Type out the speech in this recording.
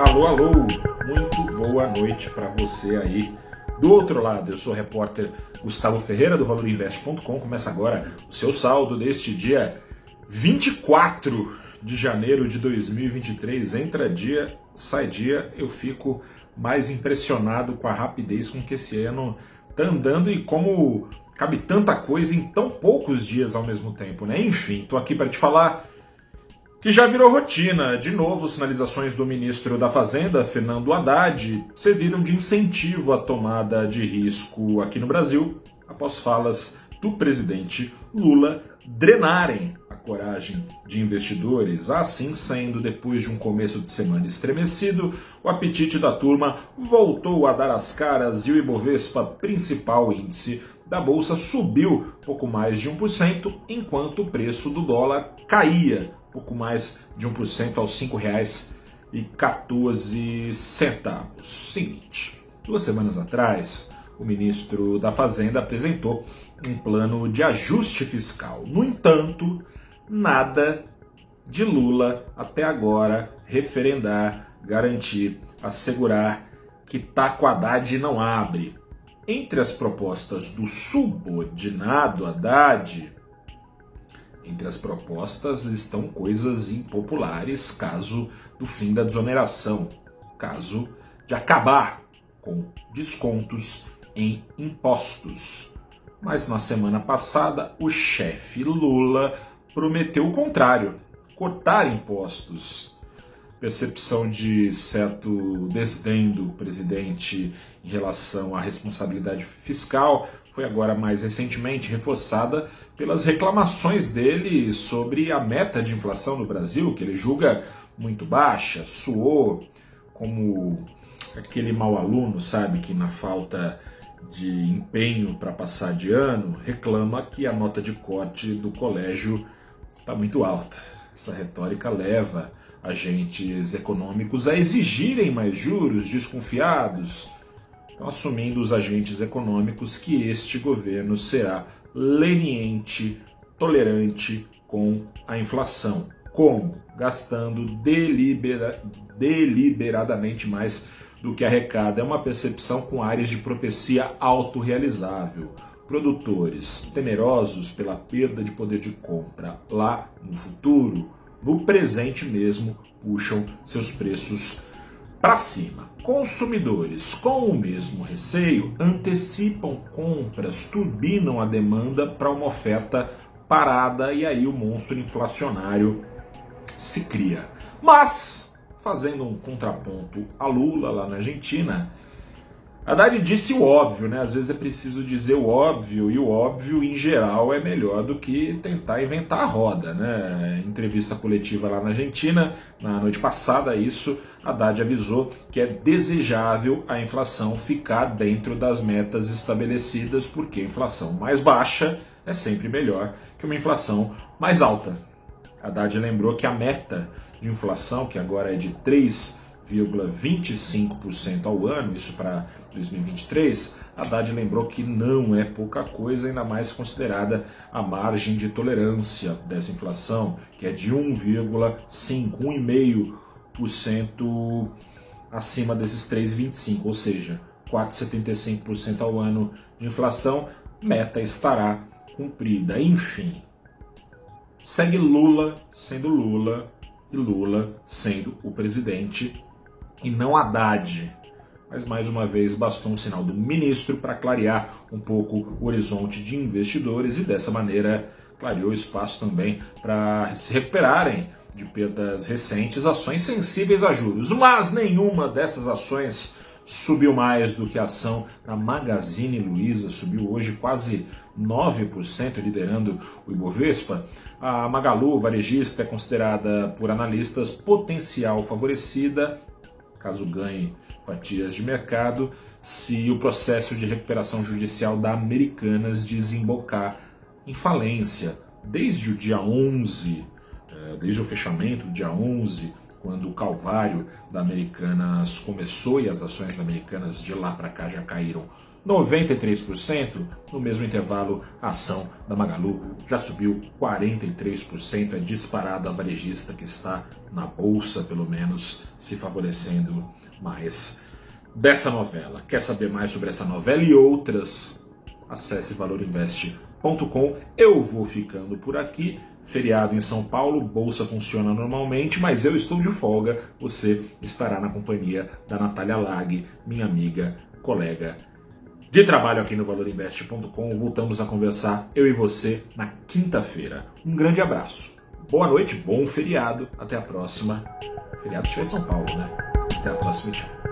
Alô, alô, muito boa noite para você aí do outro lado. Eu sou o repórter Gustavo Ferreira do ValorInvest.com. Começa agora o seu saldo deste dia 24 de janeiro de 2023. Entra dia, sai dia, eu fico mais impressionado com a rapidez com que esse ano tá andando e como cabe tanta coisa em tão poucos dias ao mesmo tempo, né? Enfim, tô aqui para te falar que já virou rotina. De novo, sinalizações do ministro da Fazenda, Fernando Haddad, serviram de incentivo à tomada de risco aqui no Brasil, após falas do presidente Lula drenarem a coragem de investidores. Assim sendo, depois de um começo de semana estremecido, o apetite da turma voltou a dar as caras e o Ibovespa, principal índice da bolsa, subiu pouco mais de 1%, enquanto o preço do dólar caía pouco mais de 1% aos R$ 5,14. Seguinte, duas semanas atrás, o ministro da Fazenda apresentou um plano de ajuste fiscal. No entanto, nada de Lula até agora referendar, garantir, assegurar que Taco Haddad não abre. Entre as propostas do subordinado Haddad, entre as propostas estão coisas impopulares, caso do fim da desoneração, caso de acabar com descontos em impostos. Mas na semana passada, o chefe Lula prometeu o contrário: cortar impostos. Percepção de certo desdém do presidente em relação à responsabilidade fiscal foi agora mais recentemente reforçada pelas reclamações dele sobre a meta de inflação no Brasil, que ele julga muito baixa, suou como aquele mau aluno, sabe, que na falta de empenho para passar de ano, reclama que a nota de corte do colégio está muito alta. Essa retórica leva agentes econômicos a exigirem mais juros, desconfiados, assumindo os agentes econômicos que este governo será leniente, tolerante com a inflação. Como? Gastando delibera deliberadamente mais do que arrecada. É uma percepção com áreas de profecia autorrealizável. Produtores temerosos pela perda de poder de compra lá no futuro, no presente mesmo, puxam seus preços para cima. Consumidores, com o mesmo receio, antecipam compras, turbinam a demanda para uma oferta parada e aí o monstro inflacionário se cria. Mas, fazendo um contraponto a Lula lá na Argentina, Haddad disse o óbvio, né? Às vezes é preciso dizer o óbvio, e o óbvio, em geral, é melhor do que tentar inventar a roda, né? Entrevista coletiva lá na Argentina, na noite passada, isso, Haddad avisou que é desejável a inflação ficar dentro das metas estabelecidas, porque inflação mais baixa é sempre melhor que uma inflação mais alta. Haddad lembrou que a meta de inflação, que agora é de 3,25% ao ano, isso para 2023, Haddad lembrou que não é pouca coisa, ainda mais considerada a margem de tolerância dessa inflação, que é de 1,5, 1,5% acima desses 3,25, ou seja, 4,75% ao ano de inflação, meta estará cumprida. Enfim, segue Lula sendo Lula e Lula sendo o presidente e não Haddad mas mais uma vez bastou um sinal do ministro para clarear um pouco o horizonte de investidores e dessa maneira clareou espaço também para se recuperarem de perdas recentes ações sensíveis a juros. Mas nenhuma dessas ações subiu mais do que a ação da Magazine Luiza, subiu hoje quase 9%, liderando o Ibovespa. A Magalu, varejista, é considerada por analistas potencial favorecida, caso ganhe fatias de mercado se o processo de recuperação judicial da Americanas desembocar em falência. Desde o dia 11, eh, desde o fechamento do dia 11, quando o calvário da Americanas começou e as ações da Americanas de lá para cá já caíram 93%. No mesmo intervalo, a ação da Magalu já subiu 43%. É disparado a varejista que está na bolsa, pelo menos, se favorecendo mais dessa novela. Quer saber mais sobre essa novela e outras? Acesse valorinvest.com. Eu vou ficando por aqui. Feriado em São Paulo, bolsa funciona normalmente, mas eu estou de folga. Você estará na companhia da Natália Lag, minha amiga, colega de trabalho aqui no valorinvest.com. Voltamos a conversar, eu e você, na quinta-feira. Um grande abraço. Boa noite, bom feriado. Até a próxima. Feriado estiver em São Paulo, né? Até a próxima, tchau.